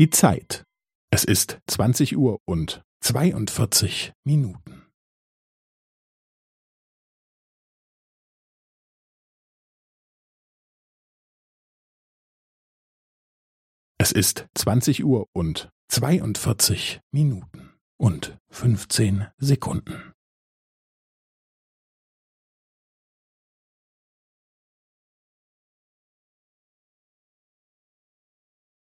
Die Zeit. Es ist zwanzig Uhr und zweiundvierzig Minuten. Es ist zwanzig Uhr und zweiundvierzig Minuten und fünfzehn Sekunden.